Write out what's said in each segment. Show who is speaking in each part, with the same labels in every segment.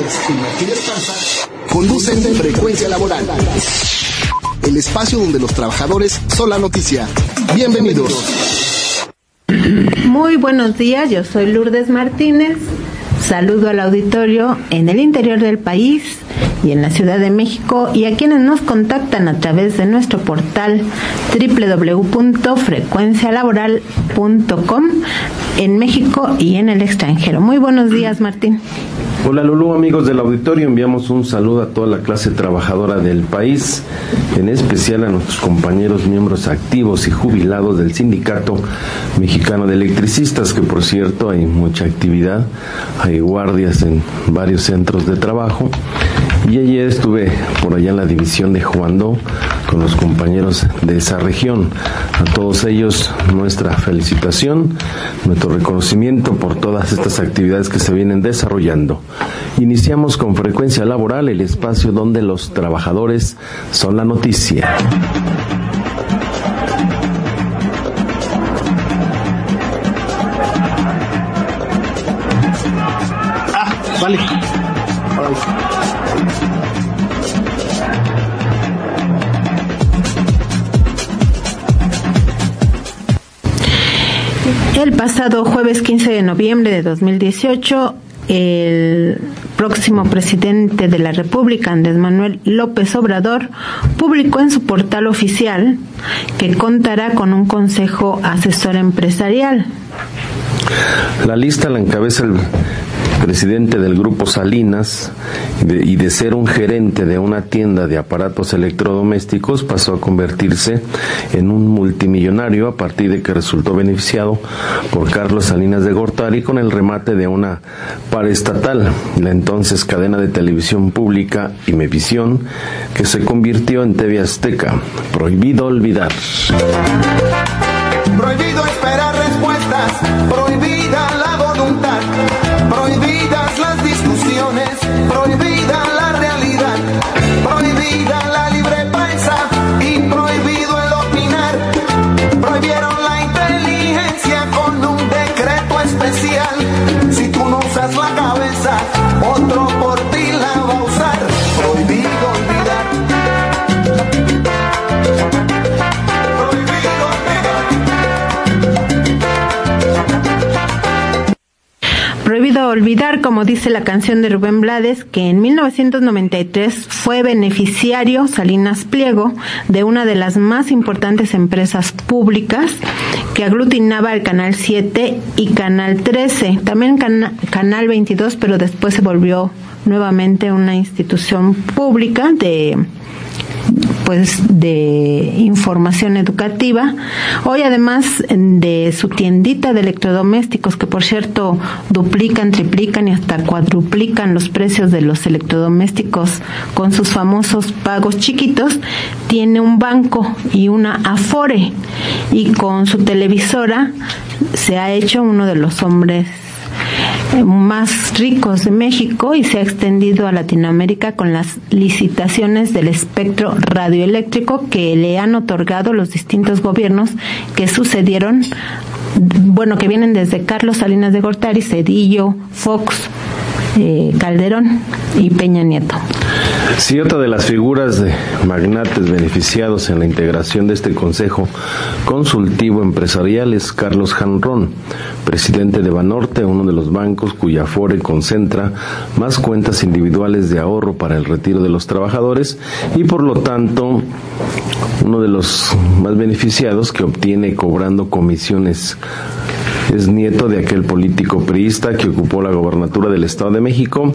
Speaker 1: Y Martínez Panza conducen Frecuencia Laboral, el espacio donde los trabajadores son la noticia. Bienvenidos.
Speaker 2: Muy buenos días, yo soy Lourdes Martínez. Saludo al auditorio en el interior del país y en la Ciudad de México y a quienes nos contactan a través de nuestro portal www.frecuencialaboral.com en México y en el extranjero. Muy buenos días, Martín.
Speaker 3: Hola Lulú, amigos del auditorio, enviamos un saludo a toda la clase trabajadora del país, en especial a nuestros compañeros miembros activos y jubilados del Sindicato Mexicano de Electricistas, que por cierto hay mucha actividad, hay guardias en varios centros de trabajo y ayer estuve por allá en la división de Juandó con los compañeros de esa región. A todos ellos nuestra felicitación, nuestro reconocimiento por todas estas actividades que se vienen desarrollando. Iniciamos con frecuencia laboral el espacio donde los trabajadores son la noticia.
Speaker 2: Pasado jueves 15 de noviembre de 2018, el próximo presidente de la República, Andrés Manuel López Obrador, publicó en su portal oficial que contará con un consejo asesor empresarial.
Speaker 3: La lista la encabeza el presidente del grupo Salinas y de ser un gerente de una tienda de aparatos electrodomésticos pasó a convertirse en un multimillonario a partir de que resultó beneficiado por Carlos Salinas de Gortari con el remate de una paraestatal, la entonces cadena de televisión pública Imevisión, que se convirtió en TV Azteca. Prohibido olvidar.
Speaker 4: Prohibido esperar respuestas, prohibida olvidar,
Speaker 2: como dice la canción de Rubén Blades, que en 1993 fue beneficiario Salinas Pliego de una de las más importantes empresas públicas que aglutinaba el Canal 7 y Canal 13, también Cana- Canal 22, pero después se volvió nuevamente una institución pública de pues de información educativa. Hoy además de su tiendita de electrodomésticos, que por cierto duplican, triplican y hasta cuadruplican los precios de los electrodomésticos con sus famosos pagos chiquitos, tiene un banco y una Afore y con su televisora se ha hecho uno de los hombres más ricos de México y se ha extendido a Latinoamérica con las licitaciones del espectro radioeléctrico que le han otorgado los distintos gobiernos que sucedieron, bueno, que vienen desde Carlos Salinas de Gortari, Cedillo, Fox, eh, Calderón y Peña Nieto.
Speaker 3: Sí, otra de las figuras de magnates beneficiados en la integración de este Consejo Consultivo Empresarial es Carlos Janrón, presidente de Banorte, uno de los bancos cuya Afore concentra más cuentas individuales de ahorro para el retiro de los trabajadores y por lo tanto uno de los más beneficiados que obtiene cobrando comisiones es nieto de aquel político priista que ocupó la gobernatura del Estado de México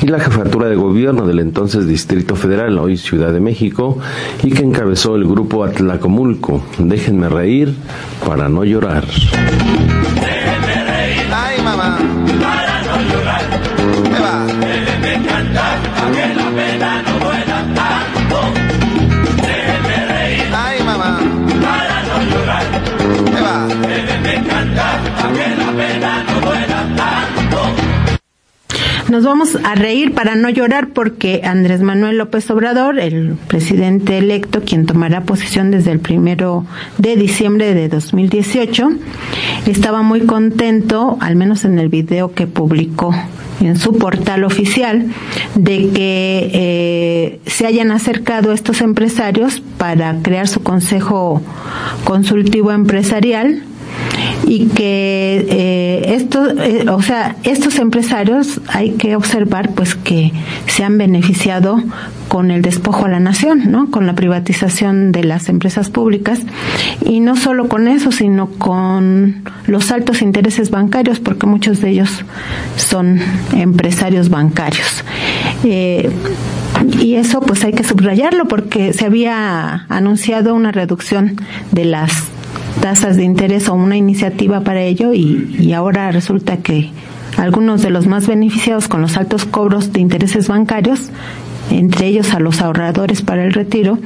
Speaker 3: y la jefatura de gobierno del entonces Distrito Federal, hoy Ciudad de México, y que encabezó el grupo Atlacomulco. Déjenme reír para no llorar.
Speaker 4: Mamá. Para no llorar. ¿Qué va? Déjenme cantar, para que la pena no duela tanto. Déjenme reír. Ay, mamá. Para no llorar. ¿Qué va? Déjenme cantar, para que la pena no.
Speaker 2: Nos vamos a reír para no llorar porque Andrés Manuel López Obrador, el presidente electo, quien tomará posesión desde el primero de diciembre de 2018, estaba muy contento, al menos en el video que publicó en su portal oficial de que eh, se hayan acercado estos empresarios para crear su consejo consultivo empresarial y que eh, eh, o sea, estos empresarios hay que observar pues que se han beneficiado con el despojo a la nación, ¿no? Con la privatización de las empresas públicas y no solo con eso, sino con los altos intereses bancarios, porque muchos de ellos son empresarios bancarios. Eh, y eso pues hay que subrayarlo porque se había anunciado una reducción de las tasas de interés o una iniciativa para ello y, ahora resulta que algunos de los más beneficiados con los altos cobros de intereses bancarios entre ellos a los ahorradores para el retiro,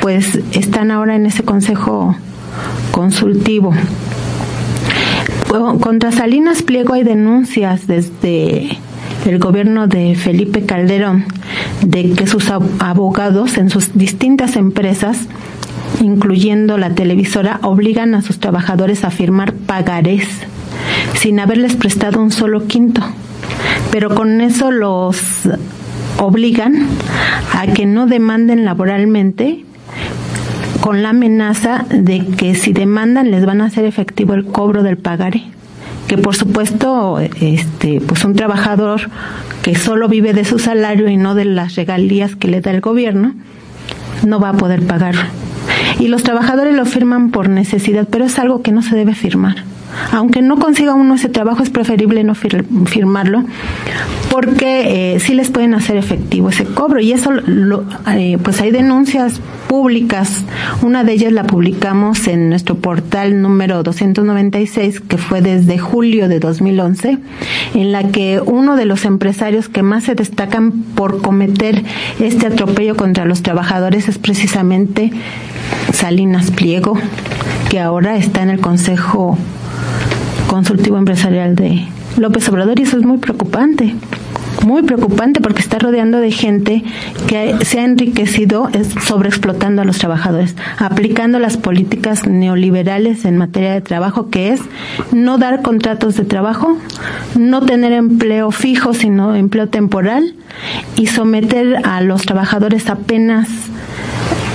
Speaker 2: pues están ahora en ese consejo consultivo. Contra Salinas Pliego hay denuncias desde el gobierno de Felipe Calderón de que sus abogados en sus distintas empresas incluyendo la televisora, obligan a sus trabajadores a firmar pagarés sin haberles prestado un solo quinto. Pero con eso los obligan a que no demanden laboralmente con la amenaza de que si demandan les van a hacer efectivo el cobro del pagaré que por supuesto este pues un trabajador que solo vive de su salario y no de las regalías que le da el gobierno no va a poder pagar y los trabajadores lo firman por necesidad, pero es algo que no se debe firmar. Aunque no consiga uno ese trabajo, es preferible no firmarlo porque eh, sí les pueden hacer efectivo ese cobro. Y eso eh, pues hay denuncias públicas. Una de ellas la publicamos en nuestro portal número 296 que fue desde julio de 2011 en la que uno de los empresarios que más se destacan por cometer este atropello contra los trabajadores es precisamente Salinas Pliego que ahora está en el Consejo Consultivo Empresarial de López Obrador y eso es muy preocupante muy preocupante porque está rodeando de gente que se ha enriquecido sobreexplotando a los trabajadores, aplicando las políticas neoliberales en materia de trabajo, que es no dar contratos de trabajo, no tener empleo fijo, sino empleo temporal, y someter a los trabajadores apenas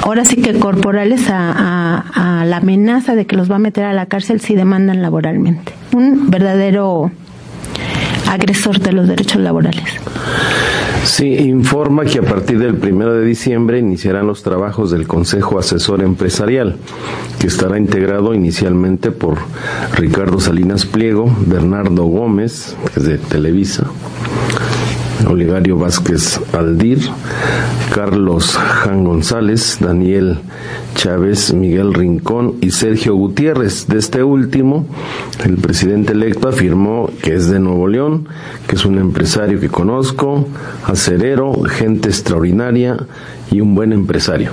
Speaker 2: ahora sí que corporales a, a, la amenaza de que los va a meter a la cárcel si demandan laboralmente. Un verdadero agresor de los derechos laborales.
Speaker 3: Sí, informa que a partir del primero de diciembre iniciarán los trabajos del Consejo Asesor Empresarial, que estará integrado inicialmente por Ricardo Salinas Pliego, Bernardo Gómez, que es de Televisa, Olivario Vázquez Aldir, Carlos Jan González, Daniel Chávez, Miguel Rincón y Sergio Gutiérrez. De este último, el presidente electo afirmó que es de Nuevo León, que es un empresario que conozco, acerero, gente extraordinaria y un buen empresario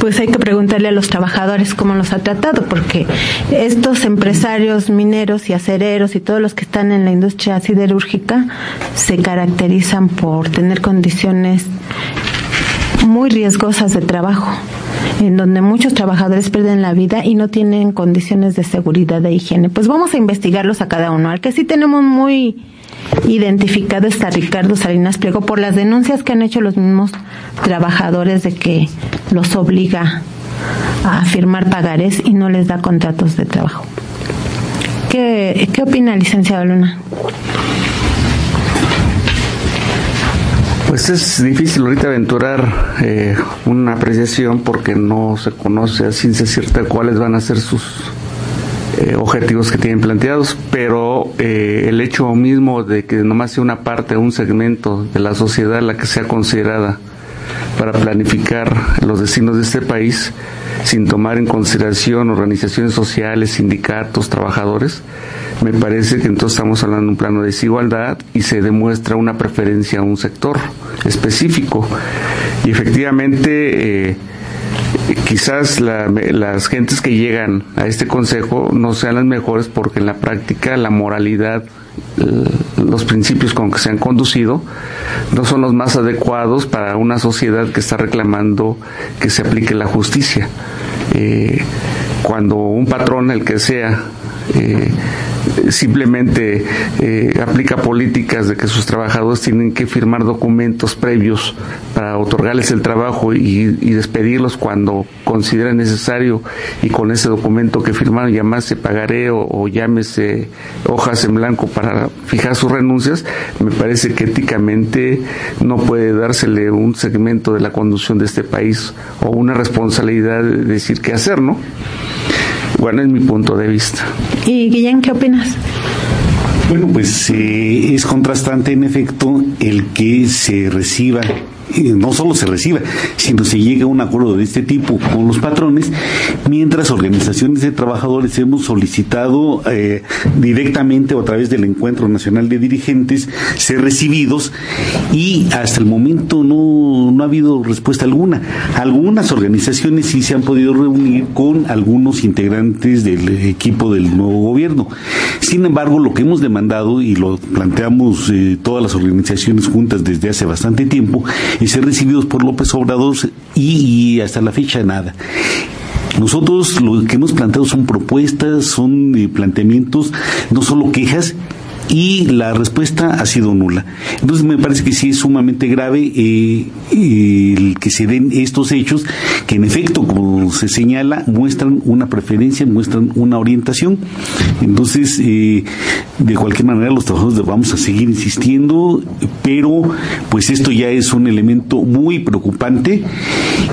Speaker 2: pues hay que preguntarle a los trabajadores cómo los ha tratado, porque estos empresarios mineros y acereros y todos los que están en la industria siderúrgica se caracterizan por tener condiciones muy riesgosas de trabajo en donde muchos trabajadores pierden la vida y no tienen condiciones de seguridad e higiene. Pues vamos a investigarlos a cada uno. Al que sí tenemos muy identificado está Ricardo Salinas Pliego por las denuncias que han hecho los mismos trabajadores de que los obliga a firmar pagares y no les da contratos de trabajo. ¿Qué, qué opina, licenciado Luna?
Speaker 5: Pues es difícil ahorita aventurar eh, una apreciación porque no se conoce a ciencia cierta cuáles van a ser sus eh, objetivos que tienen planteados, pero eh, el hecho mismo de que nomás sea una parte, un segmento de la sociedad la que sea considerada para planificar los destinos de este país, sin tomar en consideración organizaciones sociales, sindicatos, trabajadores, me parece que entonces estamos hablando de un plano de desigualdad y se demuestra una preferencia a un sector específico. Y efectivamente, eh, quizás las gentes que llegan a este consejo no sean las mejores porque en la práctica la moralidad, los principios con que se han conducido no son los más adecuados para una sociedad que está reclamando que se aplique la justicia. Eh, cuando un patrón, el que sea, eh, simplemente eh, aplica políticas de que sus trabajadores tienen que firmar documentos previos para otorgarles el trabajo y, despedirlos cuando considera necesario y con ese documento que firmaron llamase pagaré o, o llámese hojas en blanco para fijar sus renuncias, me parece que éticamente no puede dársele un segmento de la conducción de este país o una responsabilidad de decir qué hacer, ¿no? Bueno, es mi punto de vista.
Speaker 2: ¿Y Guillén, qué opinas?
Speaker 6: Bueno, pues eh, es contrastante en efecto el que se reciba no solo se reciba, sino se llegue a un acuerdo de este tipo con los patrones, mientras organizaciones de trabajadores hemos solicitado eh, directamente o a través del Encuentro Nacional de Dirigentes ser recibidos y hasta el momento no, no ha habido respuesta alguna. Algunas organizaciones sí se han podido reunir con algunos integrantes del equipo del nuevo gobierno. Sin embargo, lo que hemos demandado y lo planteamos eh, todas las organizaciones juntas desde hace bastante tiempo y ser recibidos por López Obrador y, hasta la fecha nada. Nosotros lo que hemos planteado son propuestas, son eh, planteamientos, no solo quejas, y la respuesta ha sido nula. Entonces me parece que sí es sumamente grave eh, el que se den estos hechos que en efecto, como se señala, muestran una preferencia, muestran una orientación. Entonces, eh, de cualquier manera, los trabajadores vamos a seguir insistiendo, pero pues esto ya es un elemento muy preocupante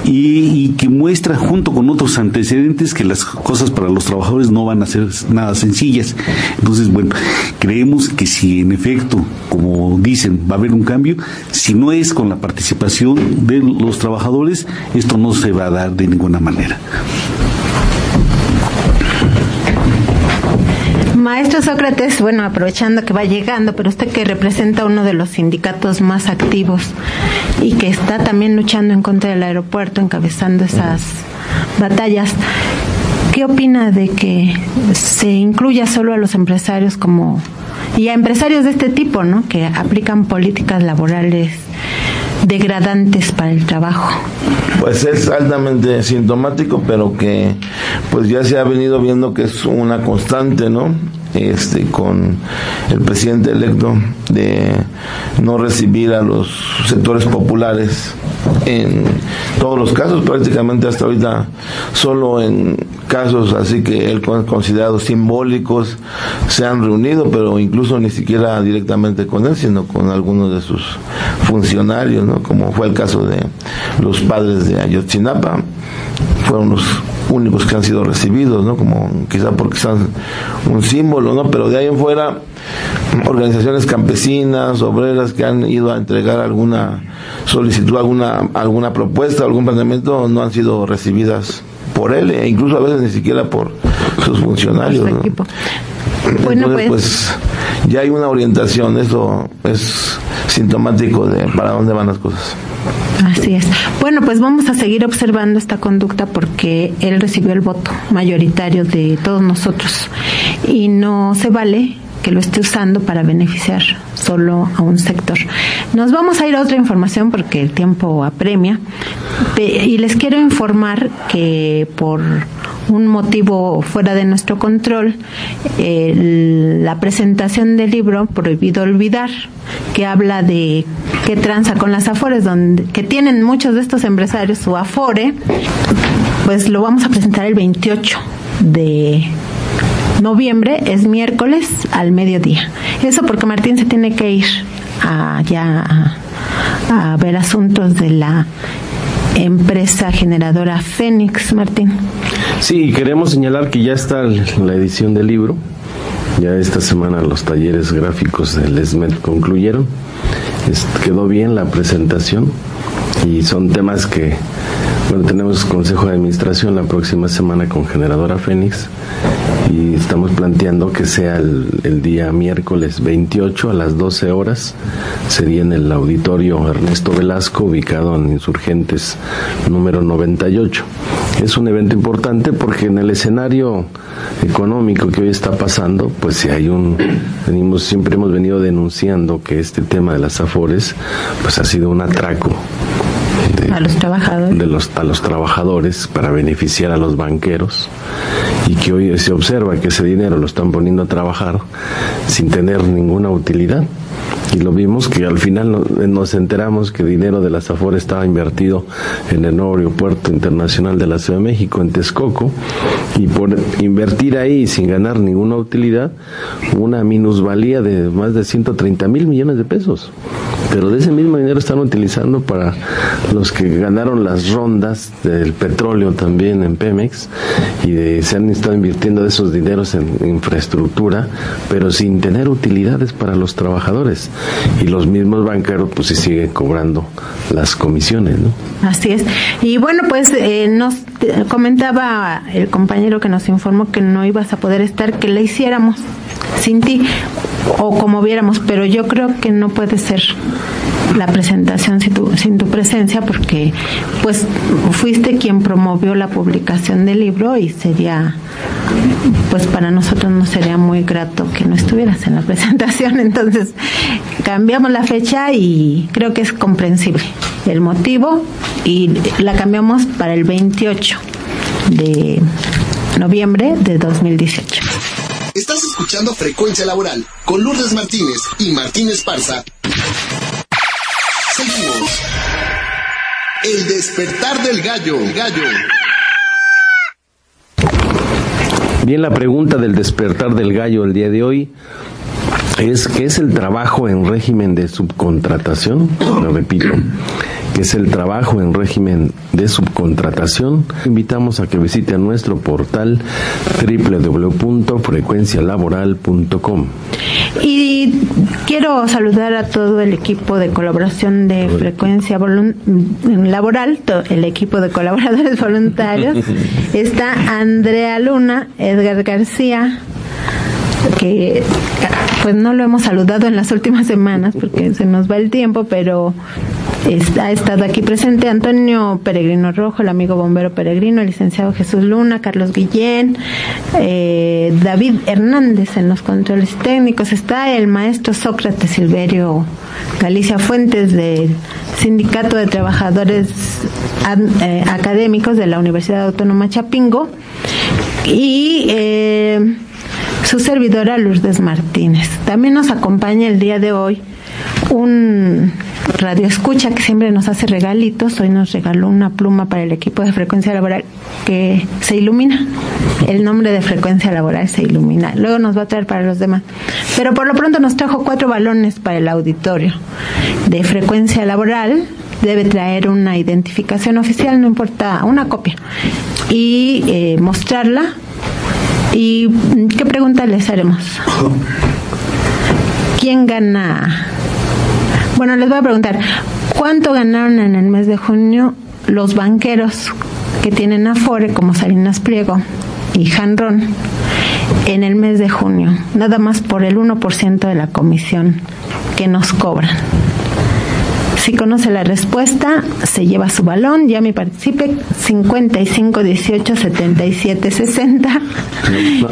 Speaker 6: y, que muestra junto con otros antecedentes que las cosas para los trabajadores no van a ser nada sencillas. Entonces, bueno, creemos que si en efecto, como dicen, va a haber un cambio, si no es con la participación de los trabajadores, esto no se va a dar de ninguna manera.
Speaker 2: Maestro Sócrates, bueno, aprovechando que va llegando, pero usted que representa uno de los sindicatos más activos y que está también luchando en contra del aeropuerto, encabezando esas batallas, ¿qué opina de que se incluya solo a los empresarios como y a empresarios de este tipo, ¿no? Que aplican políticas laborales degradantes para el trabajo.
Speaker 7: Pues es altamente sintomático, pero que pues ya se ha venido viendo que es una constante, ¿no? Este, con el presidente electo de no recibir a los sectores populares en todos los casos, prácticamente hasta ahorita solo en casos así que él considerado simbólicos se han reunido, pero incluso ni siquiera directamente con él, sino con algunos de sus funcionarios, ¿no? como fue el caso de los padres de Ayotzinapa, fueron los únicos que han sido recibidos, ¿no? Como quizá porque son un símbolo, ¿no? Pero de ahí en fuera, organizaciones campesinas, obreras que han ido a entregar alguna solicitud, alguna, alguna propuesta, algún planteamiento, no han sido recibidas por él e incluso a veces ni siquiera por sus funcionarios. Bueno, pues, pues ya hay una orientación, eso es sintomático de para dónde van las cosas.
Speaker 2: Así es. Bueno, pues vamos a seguir observando esta conducta porque él recibió el voto mayoritario de todos nosotros y no se vale que lo esté usando para beneficiar solo a un sector. Nos vamos a ir a otra información porque el tiempo apremia y les quiero informar que por un motivo fuera de nuestro control, la presentación del libro Prohibido Olvidar, que habla de qué tranza con las afores, donde, que tienen muchos de estos empresarios su afore, pues lo vamos a presentar el 28 de noviembre, es miércoles al mediodía. Eso porque Martín se tiene que ir allá a, a ver asuntos de la empresa generadora Fénix, Martín.
Speaker 3: Sí, queremos señalar que ya está la edición del libro. Ya esta semana los talleres gráficos del ESMED concluyeron. quedó bien la presentación y son temas que, bueno, tenemos consejo de administración la próxima semana con Generadora Fénix y estamos planteando que sea el, día miércoles 28 a las 12 horas. Sería en el auditorio Ernesto Velasco, ubicado en Insurgentes número 98. Es un evento importante porque en el escenario económico que hoy está pasando, pues si hay un, venimos, siempre hemos venido denunciando que este tema de las afores, pues ha sido un atraco
Speaker 2: a los trabajadores.
Speaker 3: De los, a los trabajadores para beneficiar a los banqueros y que hoy se observa que ese dinero lo están poniendo a trabajar sin tener ninguna utilidad y lo vimos que al final nos enteramos que dinero de la SAFOR estaba invertido en el nuevo aeropuerto internacional de la Ciudad de México, en Texcoco, y por invertir ahí sin ganar ninguna utilidad, una minusvalía de más de 130 mil millones de pesos. Pero de ese mismo dinero están utilizando para los que ganaron las rondas del petróleo también en Pemex y se han estado invirtiendo esos dineros en infraestructura, pero sin tener utilidades para los trabajadores y los mismos banqueros pues se siguen cobrando las comisiones, ¿no?
Speaker 2: Así es. Y bueno, pues eh, nos comentaba el compañero que nos informó que no ibas a poder estar, que le hiciéramos sin ti o como viéramos, pero yo creo que no puede ser la presentación sin tu, sin tu presencia porque pues fuiste quien promovió la publicación del libro y sería pues para nosotros no sería muy grato que no estuvieras en la presentación. Entonces cambiamos la fecha y creo que es comprensible el motivo y la cambiamos para el 28 de noviembre de 2018
Speaker 1: Estás Frecuencia Laboral con Lourdes Martínez y Martínez Parza Seguimos. El despertar del gallo. gallo.
Speaker 3: Bien, la pregunta del despertar del gallo el día de hoy es ¿qué es el trabajo en régimen de subcontratación? Lo repito, ¿qué es el trabajo en régimen de subcontratación? Invitamos a que visite nuestro portal www.frecuencialaboral.com.
Speaker 2: Y quiero saludar a todo el equipo de colaboración de Frecuencia Laboral, el equipo de colaboradores voluntarios. Está Andrea Luna, Edgar García, que pues no lo hemos saludado en las últimas semanas porque se nos va el tiempo, pero ha estado aquí presente Antonio Peregrino Rojo, el amigo bombero peregrino, el licenciado Jesús Luna, Carlos Guillén, eh, David Hernández en los controles técnicos, está el maestro Sócrates Silverio Galicia Fuentes del Sindicato de Trabajadores eh, Académicos de la Universidad Autónoma Chapingo y eh, su servidora Lourdes Martínez. También nos acompaña el día de hoy un radio escucha que siempre nos hace regalitos. Hoy nos regaló una pluma para el equipo de frecuencia laboral que se ilumina. El nombre de frecuencia laboral se ilumina. Luego nos va a traer para los demás. Pero por lo pronto nos trajo cuatro balones para el auditorio de frecuencia laboral. Debe traer una identificación oficial, no importa, una copia. Y eh, mostrarla ¿Y qué pregunta les haremos? ¿Quién gana? Bueno, les voy a preguntar, ¿cuánto ganaron en el mes de junio los banqueros que tienen Afore como Salinas Pliego y Janrón en el mes de junio? Nada más por el 1% de la comisión que nos cobran. Si conoce la respuesta, se lleva su balón. Ya me participe 55 18 77 60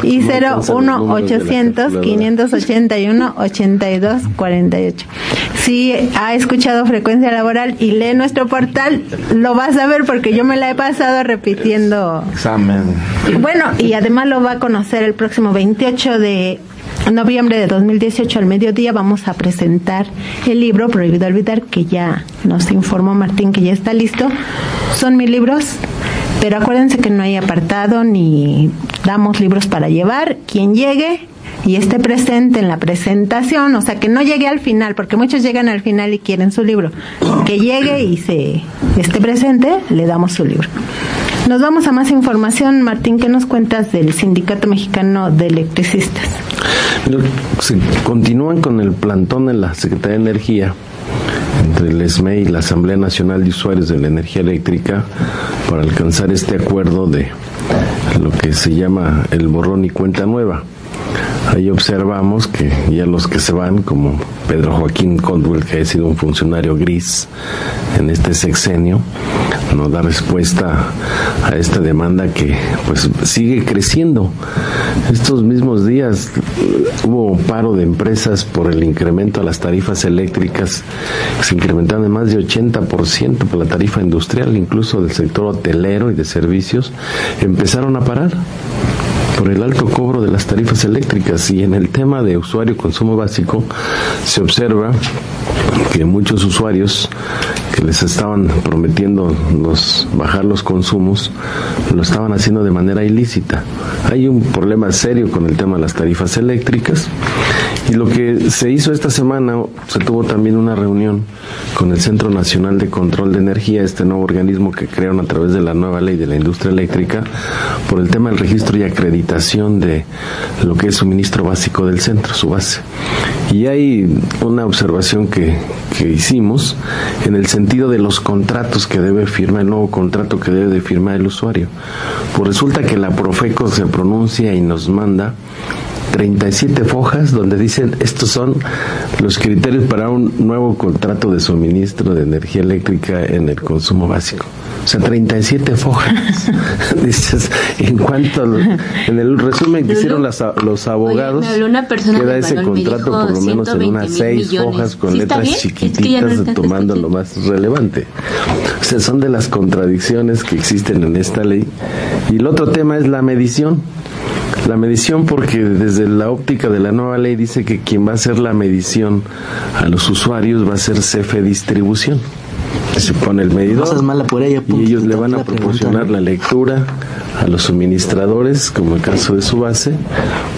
Speaker 2: y 01 800 581 82 48. Si ha escuchado frecuencia laboral y lee nuestro portal, lo vas a ver porque yo me la he pasado repitiendo.
Speaker 7: Examen.
Speaker 2: Bueno, y además lo va a conocer el próximo 28 de noviembre de 2018 al mediodía vamos a presentar el libro Prohibido Olvidar, que ya nos informó Martín que ya está listo. Son mil libros, pero acuérdense que no hay apartado ni damos libros para llevar. Quien llegue y esté presente en la presentación, o sea, que no llegue al final, porque muchos llegan al final y quieren su libro. Que llegue y se esté presente, le damos su libro. Nos vamos a más información. Martín, ¿qué nos cuentas del Sindicato Mexicano de Electricistas?
Speaker 3: Se continúan con el plantón en la Secretaría de Energía entre el ESME y la Asamblea Nacional de Usuarios de la Energía Eléctrica para alcanzar este acuerdo de lo que se llama el borrón y cuenta nueva. Ahí observamos que ya los que se van, como Pedro Joaquín Condwell, que ha sido un funcionario gris en este sexenio, no da respuesta a esta demanda que pues sigue creciendo. Estos mismos días hubo paro de empresas por el incremento a las tarifas eléctricas, se incrementaron de más de 80% por la tarifa industrial, incluso del sector hotelero y de servicios, empezaron a parar por el alto cobro de las tarifas eléctricas y en el tema de usuario consumo básico se observa que muchos usuarios que les estaban prometiendo los, bajar los consumos lo estaban haciendo de manera ilícita. Hay un problema serio con el tema de las tarifas eléctricas y lo que se hizo esta semana, se tuvo también una reunión con el Centro Nacional de Control de Energía, este nuevo organismo que crearon a través de la nueva ley de la industria eléctrica, por el tema del registro y acreditación de lo que es suministro básico del centro, su base. Y hay una observación que, que hicimos en el sentido de los contratos que debe firmar, el nuevo contrato que debe de firmar el usuario. Pues resulta que la Profeco se pronuncia y nos manda 37 fojas donde dicen estos son los criterios para un nuevo contrato de suministro de energía eléctrica en el consumo básico. O sea, 37 fojas. Dices, en cuanto en el resumen que hicieron las, los abogados, queda ese contrato por lo menos en unas seis hojas con letras chiquititas tomando lo más relevante. O sea, son de las contradicciones que existen en esta ley. Y el otro tema es la medición la medición porque desde la óptica de la nueva ley dice que quien va a hacer la medición a los usuarios va a ser CFE Distribución. Se pone el medidor. Y ellos le van a proporcionar la lectura a los suministradores, como el caso de su base,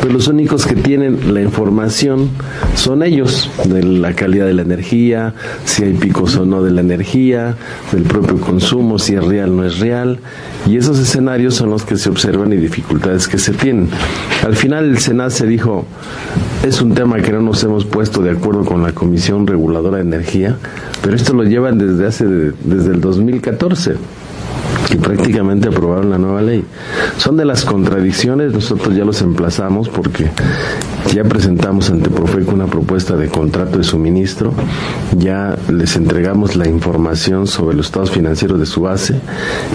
Speaker 3: pues los únicos que tienen la información son ellos, de la calidad de la energía, si hay picos o no de la energía, del propio consumo, si es real o no es real, y esos escenarios son los que se observan y dificultades que se tienen. Al final el Senado se dijo, es un tema que no nos hemos puesto de acuerdo con la Comisión Reguladora de Energía, pero esto lo llevan desde hace desde el 2014 que prácticamente aprobaron la nueva ley. Son de las contradicciones, nosotros ya los emplazamos porque ya presentamos ante Profeco una propuesta de contrato de suministro, ya les entregamos la información sobre los estados financieros de su base,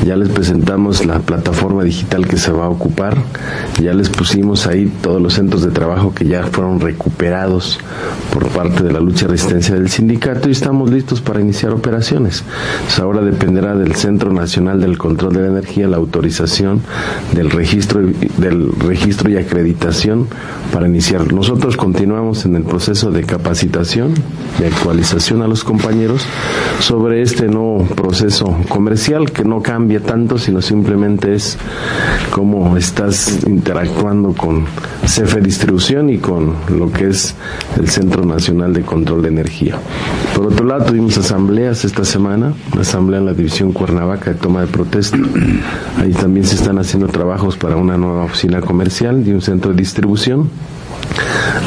Speaker 3: ya les presentamos la plataforma digital que se va a ocupar, ya les pusimos ahí todos los centros de trabajo que ya fueron recuperados por parte de la lucha y resistencia del sindicato y estamos listos para iniciar operaciones. ahora dependerá del Centro Nacional del Control de la Energía la autorización del registro, del registro y acreditación para iniciar. Nosotros continuamos en el proceso de capacitación, de actualización a los compañeros sobre este nuevo proceso comercial que no cambia tanto, sino simplemente es cómo estás interactuando con CFE Distribución y con lo que es el Centro Nacional de Control de Energía. Por otro lado, tuvimos asambleas esta semana, asamblea en la División Cuernavaca de toma de protesta. Ahí también se están haciendo trabajos para una nueva oficina comercial y un centro de distribución.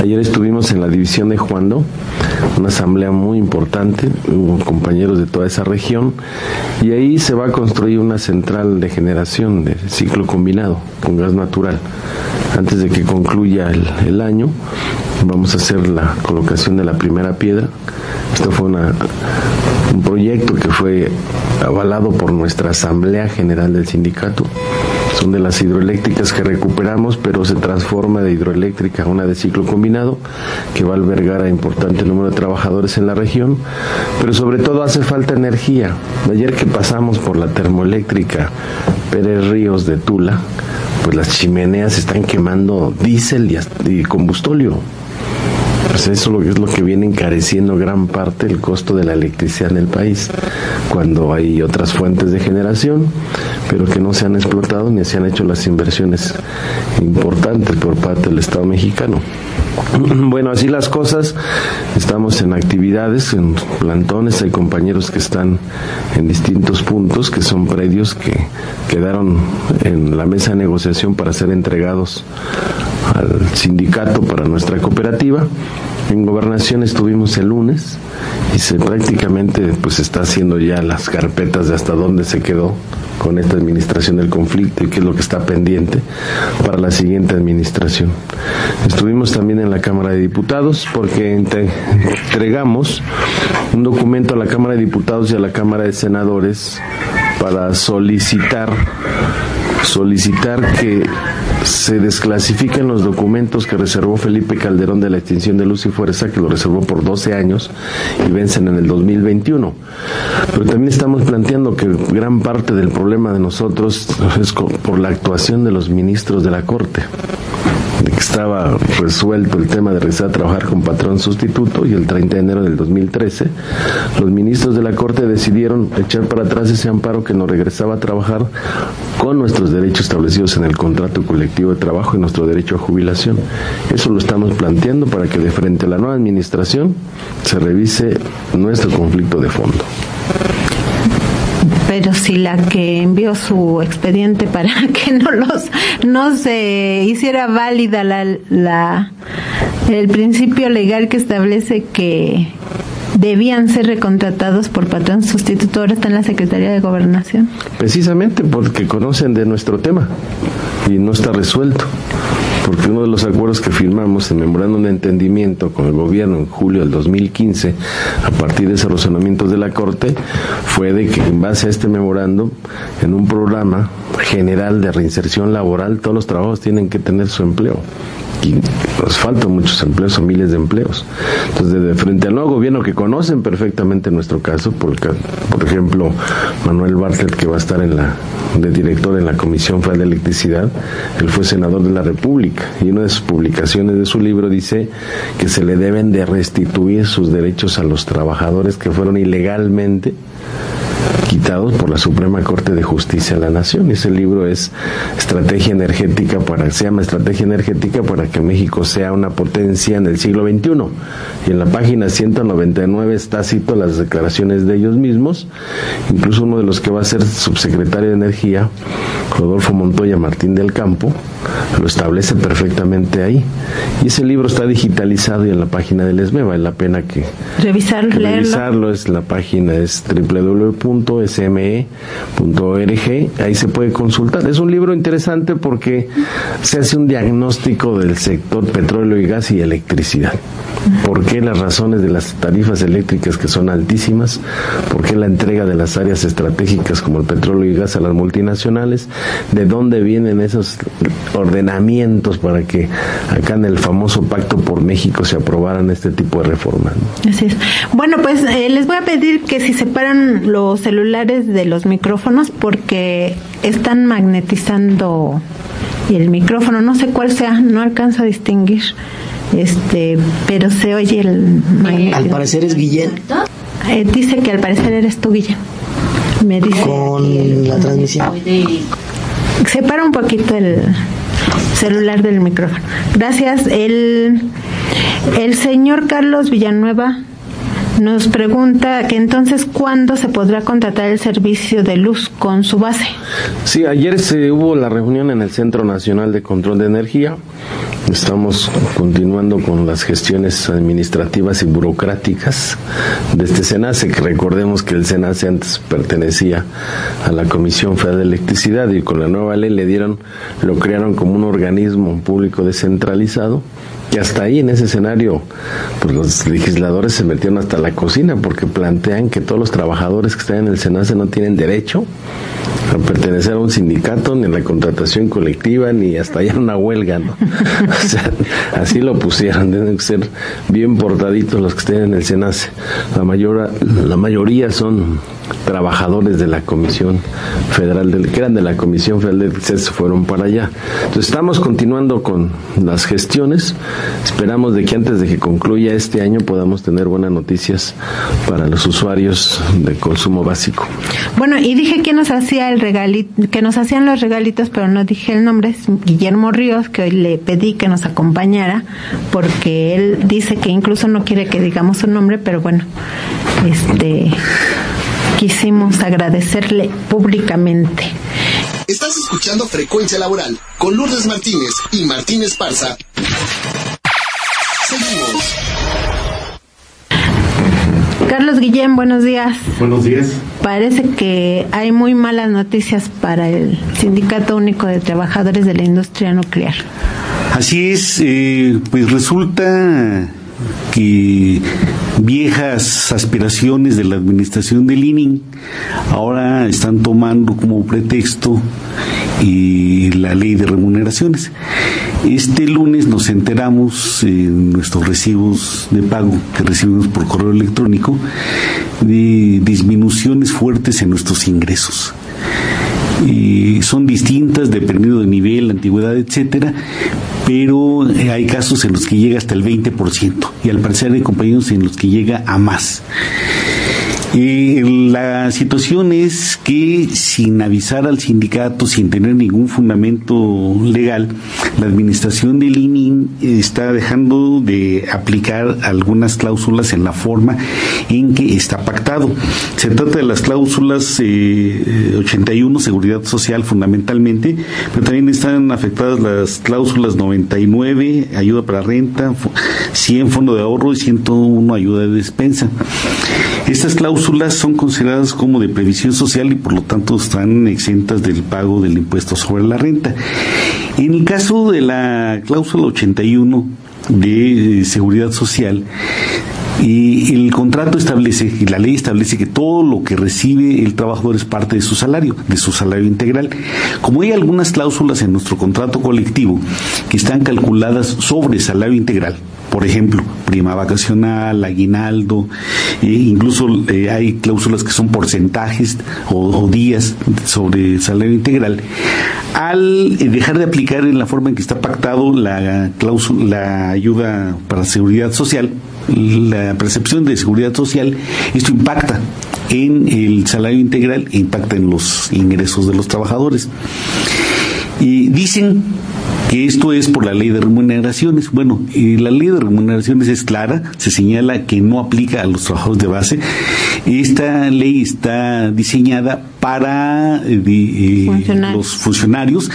Speaker 3: Ayer estuvimos en la división de Juando, una asamblea muy importante, hubo compañeros de toda esa región, y ahí se va a construir una central de generación de ciclo combinado con gas natural. Antes de que concluya el, año, vamos a hacer la colocación de la primera piedra. Esto fue un proyecto que fue avalado por nuestra Asamblea General del Sindicato son de las hidroeléctricas que recuperamos, pero se transforma de hidroeléctrica a una de ciclo combinado que va a albergar a importante número de trabajadores en la región, pero sobre todo hace falta energía. Ayer que pasamos por la termoeléctrica Pérez Ríos de Tula, pues las chimeneas están quemando diésel y, combustóleo. Pues eso es lo que viene encareciendo gran parte el costo de la electricidad en el país, cuando hay otras fuentes de generación, pero que no se han explotado ni se han hecho las inversiones importantes por parte del Estado mexicano. Bueno, así las cosas, estamos en actividades, en plantones, hay compañeros que están en distintos puntos, que son predios que quedaron en la mesa de negociación para ser entregados al sindicato para nuestra cooperativa. En gobernación estuvimos el lunes y se prácticamente pues está haciendo ya las carpetas de hasta dónde se quedó con esta administración del conflicto y qué es lo que está pendiente para la siguiente administración. Estuvimos también en la Cámara de Diputados porque entregamos un documento a la Cámara de Diputados y a la Cámara de Senadores para solicitar solicitar que se desclasifiquen los documentos que reservó Felipe Calderón de la extinción de luz y fuerza, que lo reservó por 12 años y vencen en el 2021. Pero también estamos planteando que gran parte del problema de nosotros es por la actuación de los ministros de la Corte estaba resuelto el tema de regresar a trabajar con patrón sustituto y el 30 de enero del 2013 los ministros de la Corte decidieron echar para atrás ese amparo que nos regresaba a trabajar con nuestros derechos establecidos en el contrato colectivo de trabajo y nuestro derecho a jubilación. Eso lo estamos planteando para que de frente a la nueva administración se revise nuestro conflicto de fondo
Speaker 2: pero si la que envió su expediente para que no los no se hiciera válida la, la el principio legal que establece que debían ser recontratados por patrón sustituto, ahora está en la Secretaría de Gobernación.
Speaker 3: Precisamente porque conocen de nuestro tema y no está resuelto porque uno de los acuerdos que firmamos en memorándum de entendimiento con el gobierno en julio del 2015, a partir de esos razonamientos de la Corte, fue de que en base a este memorando, en un programa general de reinserción laboral, todos los trabajos tienen que tener su empleo y nos faltan muchos empleos o miles de empleos. Entonces, de frente al nuevo gobierno que conocen perfectamente nuestro caso, por, por ejemplo, Manuel Bartlett, que va a estar en la, de director en la Comisión Federal de Electricidad, él fue senador de la República y una de sus publicaciones de su libro dice que se le deben de restituir sus derechos a los trabajadores que fueron ilegalmente quitados por la Suprema Corte de Justicia de la Nación. Ese libro es Estrategia Energética para, se llama Estrategia Energética para que México sea una potencia en el siglo XXI. Y en la página 199 está cito las declaraciones de ellos mismos, incluso uno de los que va a ser subsecretario de Energía, Rodolfo Montoya Martín del Campo, lo establece perfectamente ahí. Y ese libro está digitalizado y en la página del ESME vale la pena que
Speaker 2: revisarlo.
Speaker 3: revisarlo. Es la página es www.sme.org, ahí se puede consultar. Es un libro interesante porque se hace un diagnóstico del sector petróleo y gas y electricidad. ¿Por qué las razones de las tarifas eléctricas que son altísimas? ¿Por qué la entrega de las áreas estratégicas como el petróleo y gas a las multinacionales? ¿De dónde vienen esos ordenamientos para que acá en el famoso Pacto por México se aprobaran este tipo de reformas.
Speaker 2: Así es. Bueno, pues eh, les voy a pedir que si separan los celulares de los micrófonos porque están magnetizando el micrófono, no sé cuál sea, no alcanzo a distinguir. Este, pero se oye el
Speaker 8: Al parecer es Guillén.
Speaker 2: Eh, dice que al parecer eres tú, Guillén. Me dice
Speaker 8: con la transmisión.
Speaker 2: Separa un poquito el, celular del micrófono. Gracias. El, el señor Carlos Villanueva nos pregunta que entonces cuándo se podrá contratar el servicio de luz con su base.
Speaker 3: Sí, ayer se hubo la reunión en el Centro Nacional de Control de Energía. Estamos continuando con las gestiones administrativas y burocráticas de este SENACE, que recordemos que el SENACE antes pertenecía a la Comisión Federal de Electricidad y con la nueva ley le dieron, lo crearon como un organismo público descentralizado y hasta ahí en ese escenario, pues los legisladores se metieron hasta la cocina porque plantean que todos los trabajadores que están en el SENACE no tienen derecho a pertenecer a un sindicato, ni a la contratación colectiva, ni hasta allá una huelga, ¿no? o sea, así lo pusieron, deben ser bien portaditos los que estén en el SENACE. La, mayor, la mayoría son trabajadores de la Comisión Federal, del, que eran de la Comisión Federal de se fueron para allá. Entonces estamos continuando con las gestiones, esperamos de que antes de que concluya este año podamos tener buenas noticias para los usuarios de consumo básico.
Speaker 2: Bueno, y dije que nos hacía el regalito, que nos hacían los regalitos, pero no dije el nombre, Guillermo Ríos, que hoy le pedí que nos acompañara, porque él dice que incluso no quiere que digamos su nombre, pero bueno, este quisimos agradecerle públicamente.
Speaker 1: Estás escuchando Frecuencia Laboral con Lourdes Martínez y Martínez Parza. Seguimos.
Speaker 2: Carlos Guillén, buenos días.
Speaker 6: Buenos días.
Speaker 2: Parece que hay muy malas noticias para el Sindicato Único de Trabajadores de la Industria Nuclear.
Speaker 6: Así es, eh, pues resulta que viejas aspiraciones de la administración del ININ ahora están tomando como pretexto y la ley de remuneraciones. Este lunes nos enteramos en nuestros recibos de pago que recibimos por correo electrónico de disminuciones fuertes en nuestros ingresos. Y son distintas dependiendo de nivel, antigüedad, etcétera, pero hay casos en los que llega hasta el 20% y al parecer hay compañeros en los que llega a más. Eh, la situación es que sin avisar al sindicato, sin tener ningún fundamento legal, la administración del ININ está dejando de aplicar algunas cláusulas en la forma en que está pactado. Se trata de las cláusulas eh, 81, seguridad social fundamentalmente, pero también están afectadas las cláusulas 99, ayuda para renta, 100, fondo de ahorro y 101, ayuda de despensa. Estas cláusulas son consideradas como de previsión social y por lo tanto están exentas del pago del impuesto sobre la renta. En el caso de la cláusula 81 de eh, seguridad social, y el contrato establece, y la ley establece que todo lo que recibe el trabajador es parte de su salario, de su salario integral. Como hay algunas cláusulas en nuestro contrato colectivo que están calculadas sobre salario integral, por ejemplo, prima vacacional, aguinaldo, e incluso eh, hay cláusulas que son porcentajes o, o, días sobre salario integral. Al dejar de aplicar en la forma en que está pactado la cláusula, la ayuda para seguridad social, la percepción de seguridad social, esto impacta en el salario integral e impacta en los ingresos de los trabajadores. Y dicen que esto es por la ley de remuneraciones. Bueno, y la ley de remuneraciones es clara, se señala que no aplica a los trabajadores de base. Esta ley está diseñada para eh, eh,
Speaker 2: Funcionarios.
Speaker 6: los funcionarios,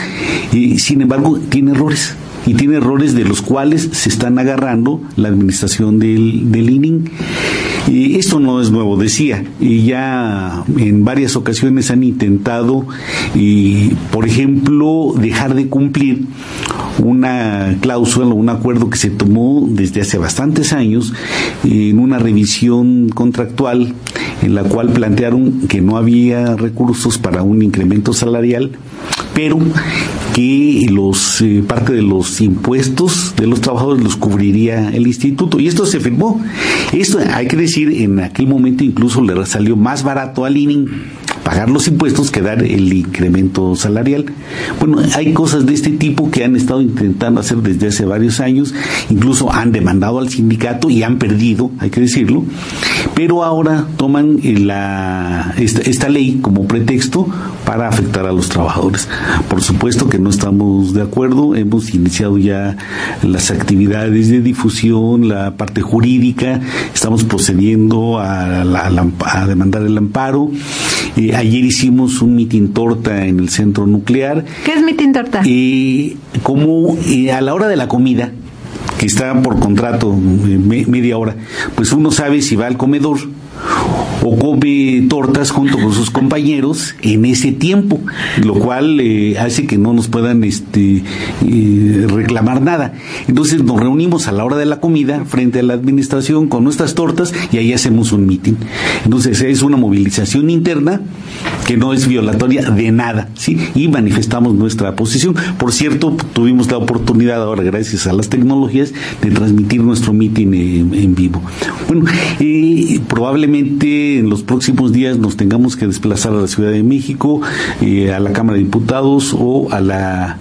Speaker 6: y sin embargo tiene errores. Y tiene errores de los cuales se están agarrando la administración del, del ININ. Y esto no es nuevo, decía, y ya en varias ocasiones han intentado, y, por ejemplo, dejar de cumplir una cláusula, un acuerdo que se tomó desde hace bastantes años en una revisión contractual en la cual plantearon que no había recursos para un incremento salarial, pero que los eh, parte de los impuestos de los trabajadores los cubriría el instituto y esto se firmó. Esto hay que decir en aquel momento incluso le salió más barato al ININ pagar los impuestos que dar el incremento salarial. Bueno, hay cosas de este tipo que han estado intentando hacer desde hace varios años, incluso han demandado al sindicato y han perdido, hay que decirlo, pero ahora toman la, esta, esta ley como pretexto para afectar a los trabajadores. Por supuesto que no estamos de acuerdo, hemos iniciado ya las actividades de difusión, la parte jurídica, estamos procediendo a, la, a demandar el amparo. Eh, ayer hicimos un mitin torta en el centro nuclear.
Speaker 2: ¿Qué es mitin torta?
Speaker 6: Eh, como eh, a la hora de la comida, que está por contrato me, media hora, pues uno sabe si va al comedor o come tortas junto con sus compañeros en ese tiempo, lo cual eh, hace que no nos puedan este, eh, reclamar nada. Entonces nos reunimos a la hora de la comida frente a la administración con nuestras tortas y ahí hacemos un mitin. Entonces es una movilización interna que no es violatoria de nada, ¿sí? Y manifestamos nuestra posición. Por cierto, tuvimos la oportunidad ahora, gracias a las tecnologías, de transmitir nuestro mitin en, vivo. Bueno, eh, probablemente en los próximos días nos tengamos que desplazar a la Ciudad de México, eh, a la Cámara de Diputados o a la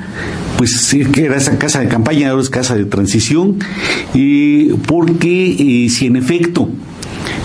Speaker 6: pues que era esa casa de campaña, ahora es casa de transición, eh, porque si en efecto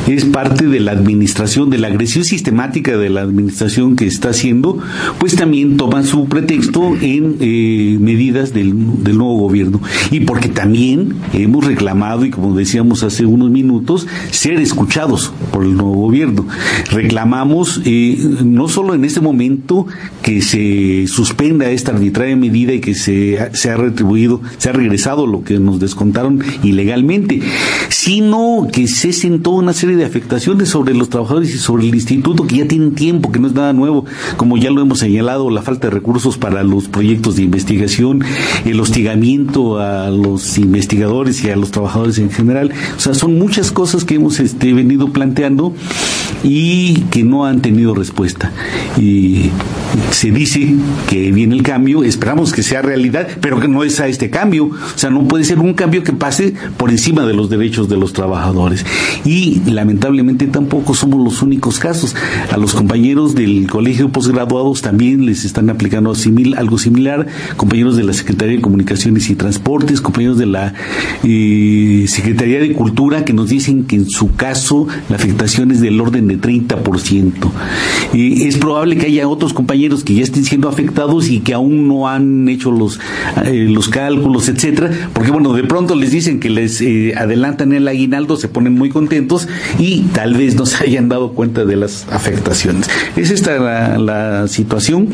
Speaker 6: es parte de la administración, de la agresión sistemática de la administración que está haciendo, pues también toma su pretexto en eh, medidas del, nuevo gobierno. Y porque también hemos reclamado, y como decíamos hace unos minutos, ser escuchados por el nuevo gobierno. Reclamamos eh, no solo en este momento que se suspenda esta arbitraria medida y que se, se ha retribuido, se ha regresado lo que nos descontaron ilegalmente, sino que cesen todas serie de afectaciones sobre los trabajadores y sobre el instituto que ya tienen tiempo, que no es nada nuevo, como ya lo hemos señalado, la falta de recursos para los proyectos de investigación, el hostigamiento a los investigadores y a los trabajadores en general. O sea, son muchas cosas que hemos este, venido planteando y que no han tenido respuesta. Y se dice que viene el cambio, esperamos que sea realidad, pero que no es a este cambio. O sea, no puede ser un cambio que pase por encima de los derechos de los trabajadores. Y lamentablemente tampoco somos los únicos casos. A los compañeros del colegio posgraduados también les están aplicando algo similar, compañeros de la Secretaría de Comunicaciones y Transportes, compañeros de la eh, Secretaría de Cultura que nos dicen que en su caso la afectación es del orden de 30%. Y es probable que haya otros compañeros que ya estén siendo afectados y que aún no han hecho los, eh, los cálculos, etcétera, porque bueno, de pronto les dicen que les eh, adelantan el aguinaldo, se ponen muy contentos y tal vez no se hayan dado cuenta de las afectaciones. Es esta la situación.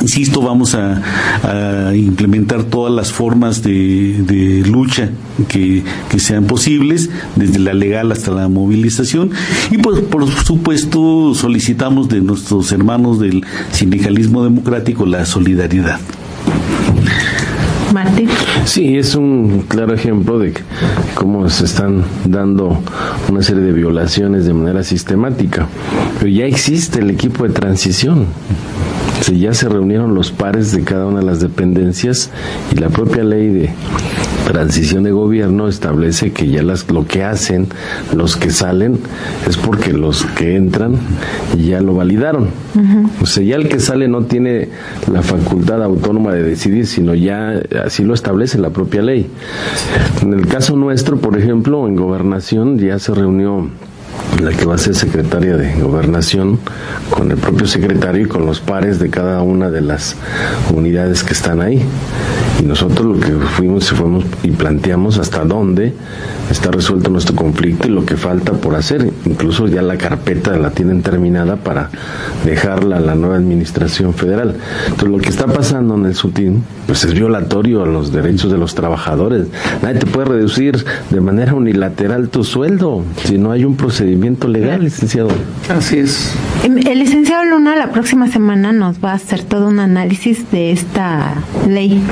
Speaker 6: Insisto, vamos a, implementar todas las formas de, lucha que, sean posibles, desde la legal hasta la movilización. Y pues, por supuesto, solicitamos de nuestros hermanos del sindicalismo democrático la solidaridad.
Speaker 2: Martín.
Speaker 3: Sí, es un claro ejemplo de cómo se están dando una serie de violaciones de manera sistemática. Pero ya existe el equipo de transición ya se reunieron los pares de cada una de las dependencias y la propia ley de transición de gobierno establece que ya las, lo que hacen los que salen es porque los que entran ya lo validaron. O sea, ya el que sale no tiene la facultad autónoma de decidir, sino ya así lo establece la propia ley. En el caso nuestro, por ejemplo, en gobernación ya se reunió la que va a ser secretaria de gobernación, con el propio secretario y con los pares de cada una de las unidades que están ahí. Y nosotros lo que fuimos, fuimos y planteamos hasta dónde está resuelto nuestro conflicto y lo que falta por hacer. Incluso ya la carpeta la tienen terminada para dejarla a la nueva administración federal. Entonces lo que está pasando en el SUTIN pues es violatorio a los derechos de los trabajadores. Nadie te puede reducir de manera unilateral tu sueldo si no hay un procedimiento legal, licenciado.
Speaker 5: Así es.
Speaker 2: Em, el licenciado Luna la próxima semana nos va a hacer todo un análisis de esta ley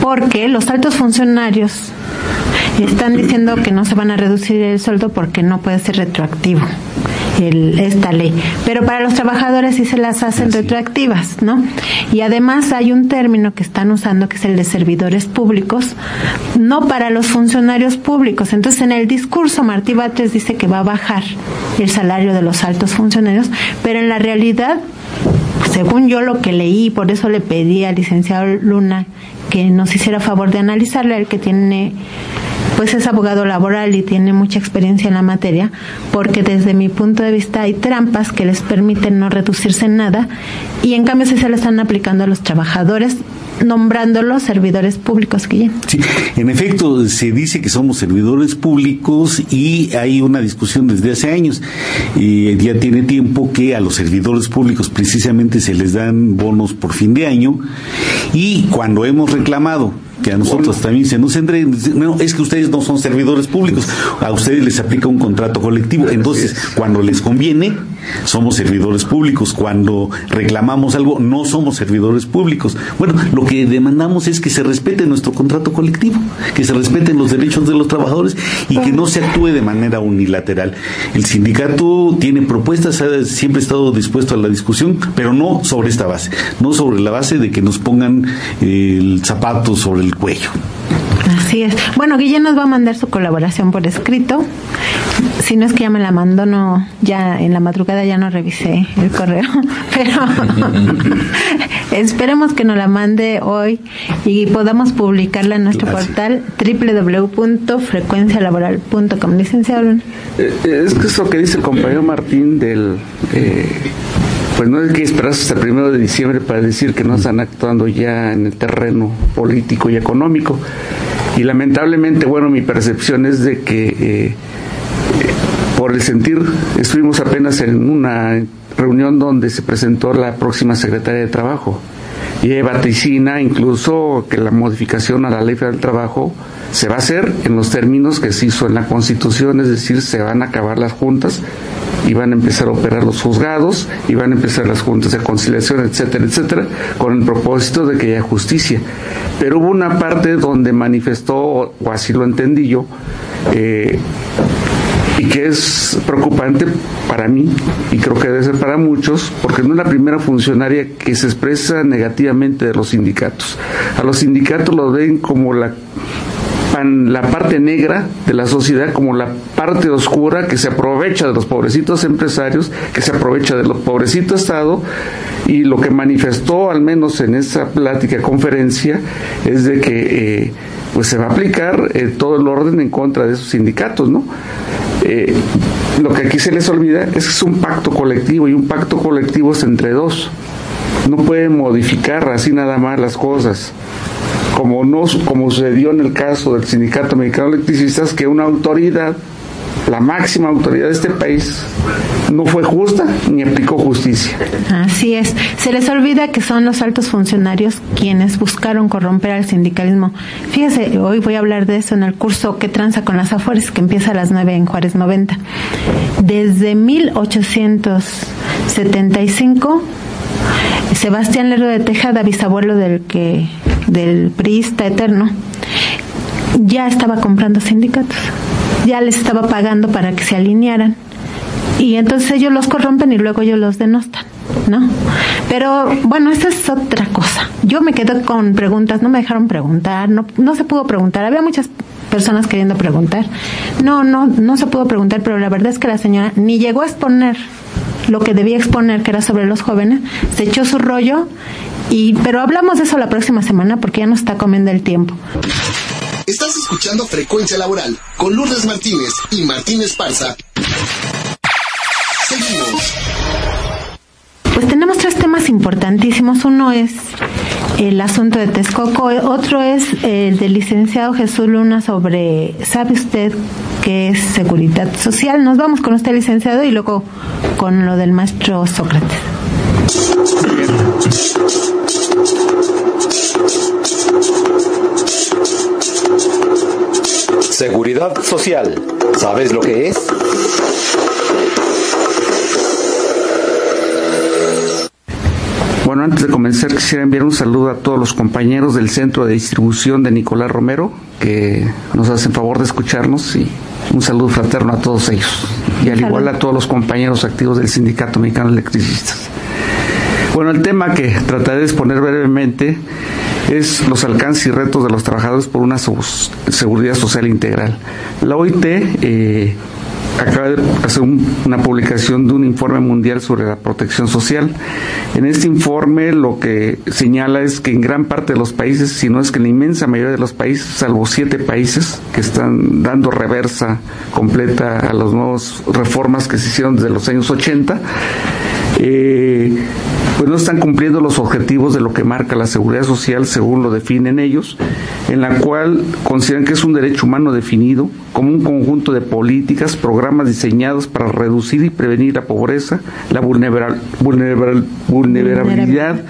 Speaker 2: porque los altos funcionarios están diciendo que no se van a reducir el sueldo porque no puede ser retroactivo el, esta ley. Pero para los trabajadores sí se las hacen retroactivas, ¿no? Y además hay un término que están usando que es el de servidores públicos, no para los funcionarios públicos. Entonces en el discurso Martí Batres dice que va a bajar el salario de los altos funcionarios, pero en la realidad según yo lo que leí, por eso le pedí al licenciado Luna que nos hiciera favor de analizarle, el que tiene pues es abogado laboral y tiene mucha experiencia en la materia, porque desde mi punto de vista hay trampas que les permiten no reducirse en nada y en cambio se le están aplicando a los trabajadores nombrándolos servidores públicos, que
Speaker 6: Sí, en efecto, se dice que somos servidores públicos y hay una discusión desde hace años. Y ya tiene tiempo que a los servidores públicos precisamente se les dan bonos por fin de año y cuando hemos reclamado que a nosotros también se nos entre, no, es que ustedes no son servidores públicos, a ustedes les aplica un contrato colectivo, entonces cuando les conviene somos servidores públicos, cuando reclamamos algo no somos servidores públicos. Bueno, lo que demandamos es que se respete nuestro contrato colectivo, que se respeten los derechos de los trabajadores y que no se actúe de manera unilateral. El sindicato tiene propuestas, ha siempre estado dispuesto a la discusión, pero no sobre esta base, no sobre la base de que nos pongan el zapato sobre el cuello.
Speaker 2: Así es. Bueno, Guillén nos va a mandar su colaboración por escrito. Si no es que ya me la mandó, no, ya en la madrugada ya no revisé el correo, pero esperemos que nos la mande hoy y podamos publicarla en nuestro portal www.frecuencialaboral.com. Licenciado.
Speaker 5: Eh, eh, es que eso que dice el compañero Martín del... Eh, pues no hay que esperar hasta el primero de diciembre para decir que no están actuando ya en el terreno político y económico. Y lamentablemente, bueno, mi percepción es de que eh, por el sentir, estuvimos apenas en una reunión donde se presentó la próxima secretaria de Trabajo y vaticina incluso que la modificación a la ley del trabajo se va a hacer en los términos que se hizo en la Constitución, es decir, se van a acabar las juntas y van a empezar a operar los juzgados y van a empezar las juntas de conciliación, etcétera, etcétera, con el propósito de que haya justicia. Pero hubo una parte donde manifestó, o así lo entendí yo, eh, y que es preocupante para mí y creo que debe ser para muchos, porque no es la primera funcionaria que se expresa negativamente de los sindicatos. A los sindicatos los ven como la la parte negra de la sociedad como la parte oscura que se aprovecha de los pobrecitos empresarios, que se aprovecha de los pobrecitos Estado y lo que manifestó al menos en esa plática conferencia es de que eh, pues se va a aplicar eh, todo el orden en contra de esos sindicatos, ¿no? Eh, lo que aquí se les olvida es que es un pacto colectivo y un pacto colectivo es entre dos. No pueden modificar así nada más las cosas. Como, no, como sucedió en el caso del Sindicato Mexicano de Electricistas, que una autoridad la máxima autoridad de este país no fue justa ni aplicó justicia.
Speaker 2: Así es. Se les olvida que son los altos funcionarios quienes buscaron corromper al sindicalismo. Fíjese, hoy voy a hablar de eso en el curso que tranza con las Afores, que empieza a las 9 en Juárez 90. Desde 1875, Sebastián Lerdo de Tejada, bisabuelo del que del priista eterno, ya estaba comprando sindicatos ya les estaba pagando para que se alinearan. Y entonces ellos los corrompen y luego ellos los denostan, ¿no? Pero bueno, esa es otra cosa. Yo me quedé con preguntas, no me dejaron preguntar, no, no se pudo preguntar. Había muchas personas queriendo preguntar. No, no, no se pudo preguntar, pero la verdad es que la señora ni llegó a exponer lo que debía exponer, que era sobre los jóvenes, se echó su rollo, y, pero hablamos de eso la próxima semana porque ya nos está comiendo el tiempo.
Speaker 1: Estás escuchando Frecuencia Laboral con Lourdes Martínez y Martínez Parza. Seguimos.
Speaker 2: Pues tenemos tres temas importantísimos. Uno es el asunto de Texcoco, otro es el del licenciado Jesús Luna sobre, ¿sabe usted qué es seguridad social? Nos vamos con usted, licenciado, y luego con lo del maestro Sócrates.
Speaker 9: Seguridad social. ¿Sabes lo que es?
Speaker 5: Bueno, antes de comenzar quisiera enviar un saludo a todos los compañeros del centro de distribución de Nicolás Romero que nos hacen favor de escucharnos y un saludo fraterno a todos ellos y al igual a todos los compañeros activos del Sindicato Mexicano de Electricistas. Bueno, el tema que trataré de exponer brevemente es los alcances y retos de los trabajadores por una seguridad social integral. La OIT eh, acaba de hacer una publicación de un informe mundial sobre la protección social. En este informe lo que señala es que en gran parte de los países, si no es que la inmensa mayoría de los países, salvo siete países que están dando reversa completa a las nuevas reformas que se hicieron desde los años 80, eh, pues no están cumpliendo los objetivos de lo que marca la seguridad social según lo definen ellos, en la cual consideran que es un derecho humano definido como un conjunto de políticas, programas diseñados para reducir y prevenir la pobreza, la vulnerabilidad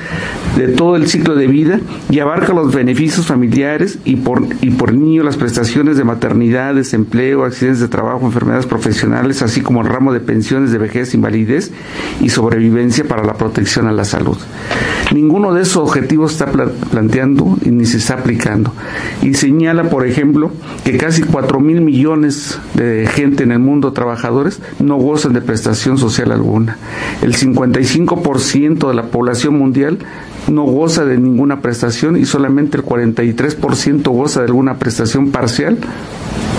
Speaker 5: de todo el ciclo de vida y abarca los beneficios familiares y por, y por niño las prestaciones de maternidad, desempleo, accidentes de trabajo, enfermedades profesionales, así como el ramo de pensiones de vejez, invalidez y sobrevivencia para la protección la salud. Ninguno de esos objetivos está planteando ni se está aplicando. Y señala, por ejemplo, que casi 4 mil millones de gente en el mundo, trabajadores, no gozan de prestación social alguna. El 55% de la población mundial no goza de ninguna prestación y solamente el 43% goza de alguna prestación parcial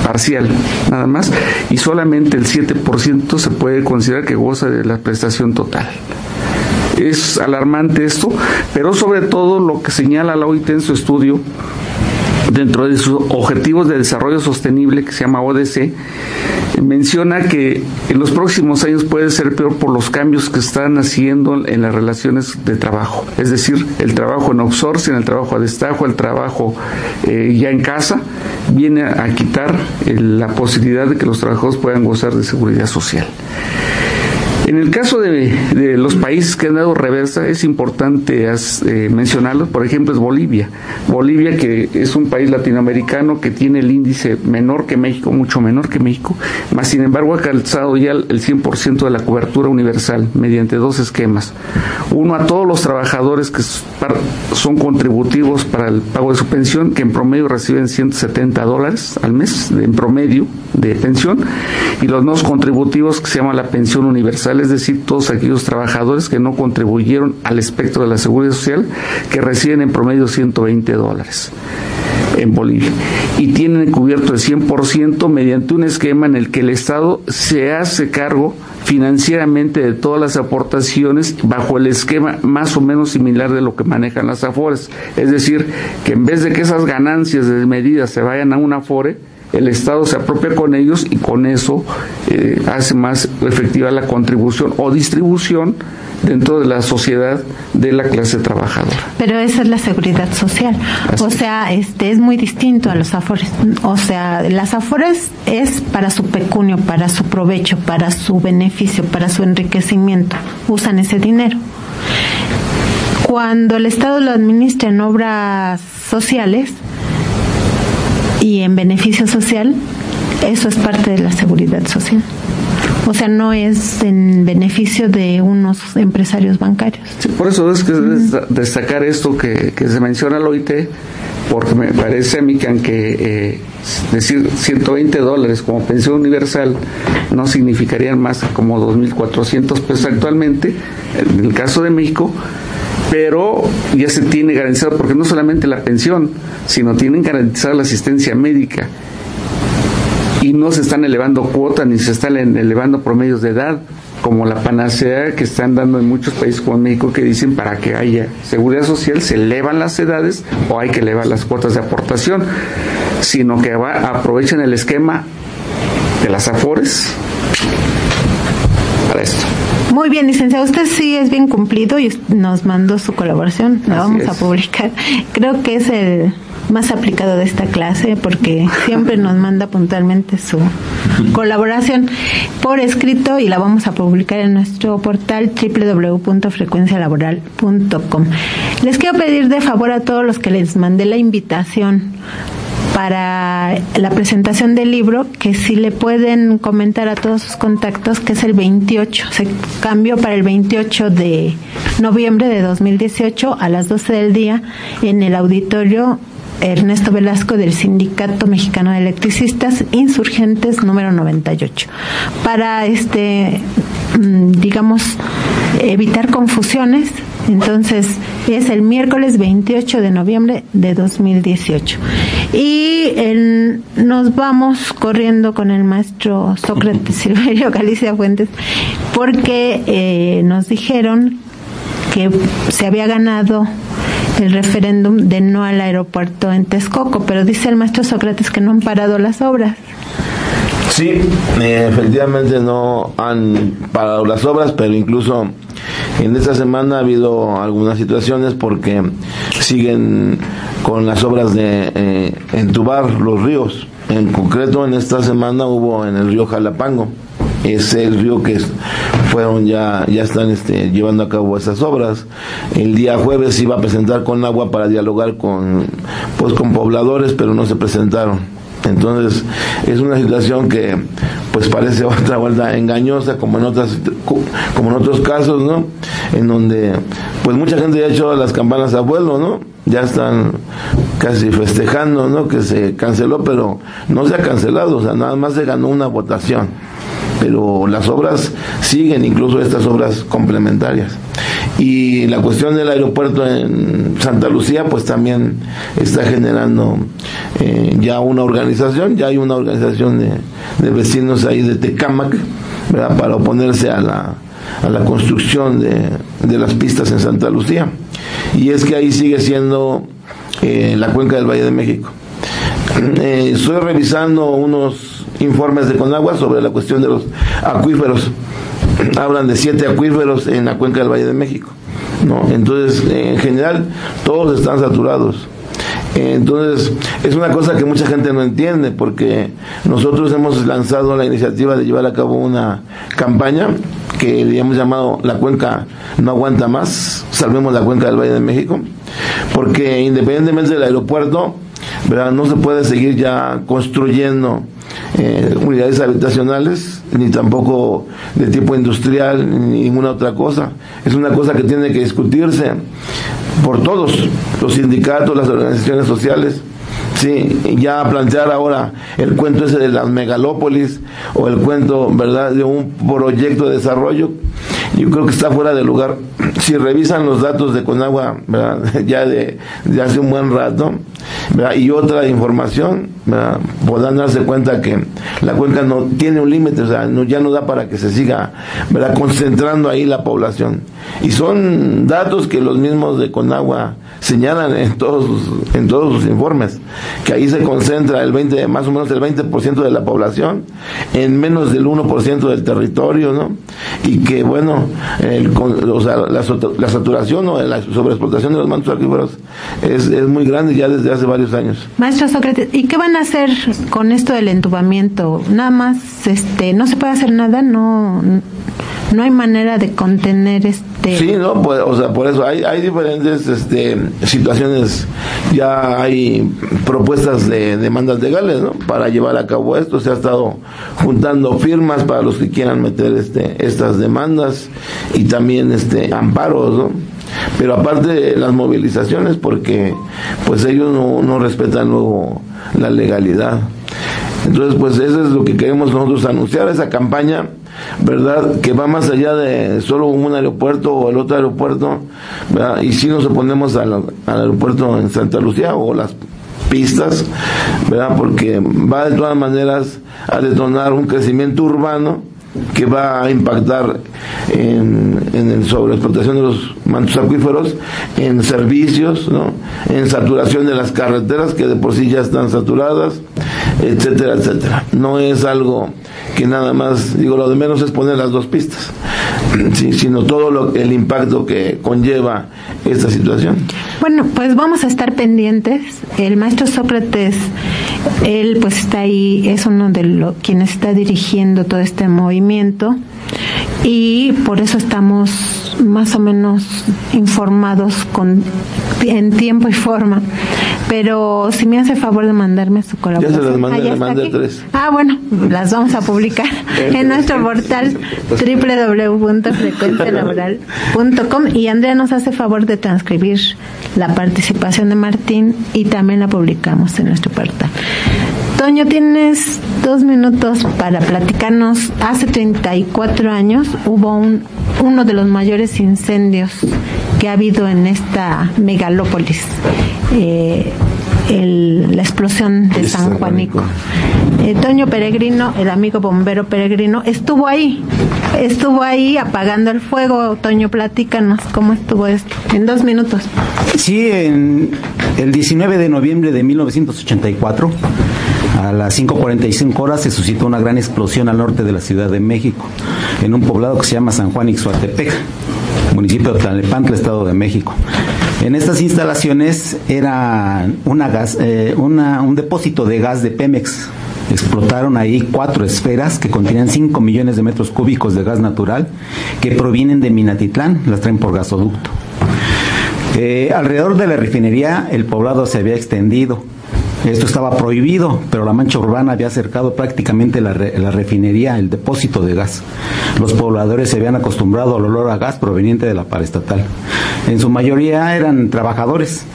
Speaker 5: parcial nada más y solamente el 7% se puede considerar que goza de la prestación total. Es alarmante esto, pero sobre todo lo que señala la OIT en su estudio dentro de sus objetivos de desarrollo sostenible que se llama ODC, menciona que en los próximos años puede ser peor por los cambios que están haciendo en las relaciones de trabajo, es decir, el trabajo en outsourcing, el trabajo a destajo, el trabajo eh, ya en casa, viene a quitar eh, la posibilidad de que los trabajadores puedan gozar de seguridad social. En el caso de, los países que han dado reversa, es importante eh, mencionarlos, por ejemplo, es Bolivia. Bolivia, que es un país latinoamericano que tiene el índice menor que México, mucho menor que México, más sin embargo ha calzado ya el 100% de la cobertura universal mediante dos esquemas. Uno a todos los trabajadores que son contributivos para el pago de su pensión, que en promedio reciben 170 dólares al mes, en promedio de pensión, y los no contributivos que se llama la pensión universal es decir, todos aquellos trabajadores que no contribuyeron al espectro de la seguridad social, que reciben en promedio 120 dólares en Bolivia y tienen cubierto el 100% mediante un esquema en el que el Estado se hace cargo financieramente de todas las aportaciones bajo el esquema más o menos similar de lo que manejan las AFORES. Es decir, que en vez de que esas ganancias desmedidas se vayan a una AFORE, el Estado se apropia con ellos y con eso eh, hace más efectiva la contribución o distribución dentro de la sociedad de la clase trabajadora.
Speaker 2: Pero esa es la seguridad social. o sea, este es muy distinto a los afores. O sea, las afores es para su pecunio, para su provecho, para su beneficio, para su enriquecimiento. Usan ese dinero. Cuando el Estado lo administra en obras sociales, y en beneficio social, eso es parte de la seguridad social. O sea, no es en beneficio de unos empresarios bancarios.
Speaker 5: Sí, por eso es que destacar esto que, se menciona al OIT, porque me parece a mí que aunque eh, decir 120 dólares como pensión universal no significarían más como 2.400 pesos actualmente, en el caso de México, pero ya se tiene garantizado, porque no solamente la pensión, sino tienen garantizada la asistencia médica. Y no se están elevando cuotas ni se están elevando promedios de edad, como la panacea que están dando en muchos países como México, que dicen para que haya seguridad social se elevan las edades o hay que elevar las cuotas de aportación, sino que aprovechan el esquema de las AFORES para esto.
Speaker 2: Muy bien, licenciado, usted sí es bien cumplido y nos mandó su colaboración, la vamos a publicar. Creo que es el más aplicado de esta clase porque siempre nos manda puntualmente su colaboración por escrito y la vamos a publicar en nuestro portal www.frecuencialaboral.com. Les quiero pedir de favor a todos los que les mandé la invitación para la presentación del libro, que si le pueden comentar a todos sus contactos, que es el 28, se cambió para el 28 de noviembre de 2018 a las 12 del día en el auditorio Ernesto Velasco del Sindicato Mexicano de Electricistas Insurgentes número 98. Para este, mm, digamos, evitar confusiones, entonces es el miércoles 28 de noviembre de 2018. Y nos vamos corriendo con el maestro Sócrates Silverio Galicia Fuentes porque eh, nos dijeron que se había ganado el referéndum de no al aeropuerto en Texcoco, pero dice el maestro Sócrates que no han parado las obras.
Speaker 7: Sí, eh, efectivamente no han parado las obras, pero incluso en esta semana ha habido algunas situaciones porque siguen con las obras de eh, entubar los ríos. En concreto, en esta semana hubo en el río Jalapango. Es el río que fueron ya, ya están este, llevando a cabo esas obras. El día jueves iba a presentar con agua para dialogar con, pues, con pobladores, pero no se presentaron. Entonces, es una situación que pues parece otra vuelta engañosa como en otras como en otros casos, ¿no? En donde pues mucha gente ya ha hecho las campanas a vuelo, ¿no? Ya están casi festejando, ¿no? Que se canceló, pero no se ha cancelado, o sea, nada más se ganó una votación. Pero las obras siguen, incluso estas obras complementarias. Y la cuestión del aeropuerto en Santa Lucía, pues también está generando eh, ya una organización, ya hay una organización de, vecinos ahí de Tecámac, para oponerse a la, a la construcción de, de, las pistas en Santa Lucía. Y es que ahí sigue siendo eh, la cuenca del Valle de México. Eh, estoy revisando unos informes de Conagua sobre la cuestión de los acuíferos hablan de siete acuíferos en la cuenca del Valle de México. ¿no? Entonces, en general, todos están saturados. Entonces, es una cosa que mucha gente no entiende, porque nosotros hemos lanzado la iniciativa de llevar a cabo una campaña que le hemos llamado la cuenca no aguanta más, salvemos la cuenca del Valle de México, porque independientemente del aeropuerto, no se puede seguir ya construyendo eh, unidades habitacionales, ni tampoco de tipo industrial, ni ninguna otra cosa. Es una cosa que tiene que discutirse por todos, los sindicatos, las organizaciones sociales. Sí, ya plantear ahora el cuento ese de las megalópolis o el cuento, ¿verdad?, de un proyecto de desarrollo, yo creo que está fuera de lugar. Si revisan los datos de Conagua, ya de, hace un buen rato, y otra información, ¿verdad? podrán darse cuenta que la cuenca no tiene un límite, o sea, no, ya no da para que se siga ¿verdad? concentrando ahí la población. Y son datos que los mismos de Conagua señalan en todos en todos sus informes que ahí se concentra el 20 más o menos el 20% de la población en menos del 1% del territorio no y que bueno el, o sea, la, la, saturación o la sobreexplotación de los mantos acuíferos es, es muy grande ya desde hace varios años.
Speaker 2: Maestro Sócrates y qué van a hacer con esto del entubamiento nada más este no se puede hacer nada no no hay manera de contener este
Speaker 7: sí no pues, o sea por eso hay hay diferentes este situaciones. Ya hay propuestas de demandas legales ¿no? para llevar a cabo esto. Se ha estado juntando firmas para los que quieran meter este estas demandas y también este amparos ¿no? pero aparte las movilizaciones porque pues ellos no, no respetan luego la legalidad. Entonces pues eso es lo que queremos nosotros anunciar esa campaña ¿verdad? Que va más allá de solo un aeropuerto o el otro aeropuerto, ¿verdad? Y si nos oponemos al, aeropuerto en Santa Lucía o las pistas, ¿verdad? Porque va de todas maneras a detonar un crecimiento urbano que va a impactar en, en el de los mantos acuíferos, en servicios, ¿no? en saturación de las carreteras que de por sí ya están saturadas, etcétera, etcétera. No es algo que nada más, digo, lo de menos es poner las dos pistas, sino todo lo, el impacto que conlleva esta situación.
Speaker 2: Bueno, pues vamos a estar pendientes. El maestro Sócrates, él pues está ahí, es uno de los quienes está dirigiendo todo este movimiento y por eso estamos más o menos informados con en tiempo y forma. Pero si me hace favor de mandarme su colaboración.
Speaker 7: Ya se las mandé,
Speaker 2: Ah,
Speaker 7: mandé tres.
Speaker 2: Ah, bueno, las vamos a publicar en nuestro portal www.frecuencialaboral.com y Andrea nos hace favor de transcribir la participación de Martín y también la publicamos en nuestro portal. Toño, tienes dos minutos para platicarnos. Hace 34 años hubo un, uno de los mayores incendios que ha habido en esta megalópolis. Eh, el- la explosión de
Speaker 7: De
Speaker 2: San
Speaker 7: San
Speaker 2: Juanico. Eh, Toño Peregrino, el amigo bombero Peregrino, estuvo ahí, estuvo ahí apagando el fuego. Toño, platícanos cómo estuvo esto, en dos minutos.
Speaker 10: Sí, en el 19 de noviembre de 1984, a las 5.45 horas, se suscitó una gran explosión al norte de la Ciudad de México, en un poblado que se llama San Juan Ixhuatepec, municipio de Tlalnepantla, Estado de México. En estas instalaciones era una gas, eh, una- un depósito de gas de Pemex. Explotaron ahí cuatro esferas que contenían 5 millones de metros cúbicos de gas natural que provienen de Minatitlán, las traen por gasoducto. Eh, alrededor de la refinería el poblado se había extendido. Esto estaba prohibido, pero la mancha urbana había acercado prácticamente la refinería, el depósito de gas. Los pobladores se habían acostumbrado al olor a gas proveniente de la paraestatal. En su mayoría eran trabajadores,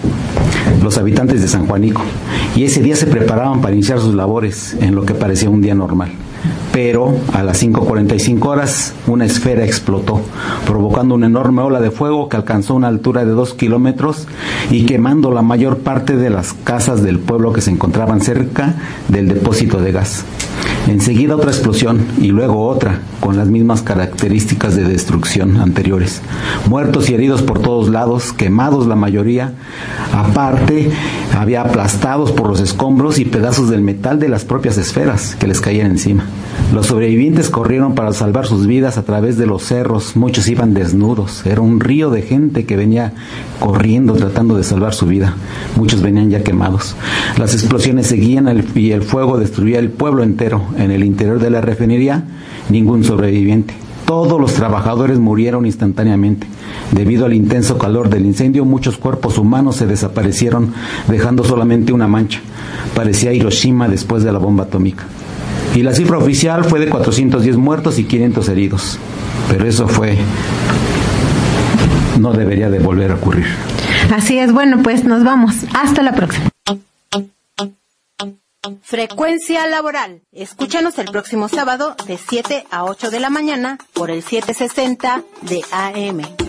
Speaker 10: los habitantes de San Juanico, y ese día se preparaban para iniciar sus labores en lo que parecía un día normal. Pero a las 5.45 horas una esfera explotó, provocando una enorme ola de fuego que alcanzó una altura de dos kilómetros y quemando la mayor parte de las casas del pueblo que se encontraban cerca del depósito de gas. Enseguida otra explosión y luego otra, con las mismas características de destrucción anteriores. Muertos y heridos por todos lados, quemados la mayoría. Aparte, había aplastados por los escombros y pedazos del metal de las propias esferas que les caían encima. Los sobrevivientes corrieron para salvar sus vidas a través de los cerros, muchos iban desnudos, era un río de gente que venía corriendo tratando de salvar su vida, muchos venían ya quemados. Las explosiones seguían y el fuego destruía el pueblo entero. En el interior de la refinería, ningún sobreviviente. Todos los trabajadores murieron instantáneamente. Debido al intenso calor del incendio, muchos cuerpos humanos se desaparecieron, dejando solamente una mancha. Parecía Hiroshima después de la bomba atómica. Y la cifra oficial fue de 410 muertos y 500 heridos. Pero eso fue... no debería de volver a ocurrir.
Speaker 2: Así es, bueno, pues nos vamos. Hasta la próxima. Frecuencia laboral. Escúchanos el próximo sábado de 7 a 8 de la mañana por el 760 de AM.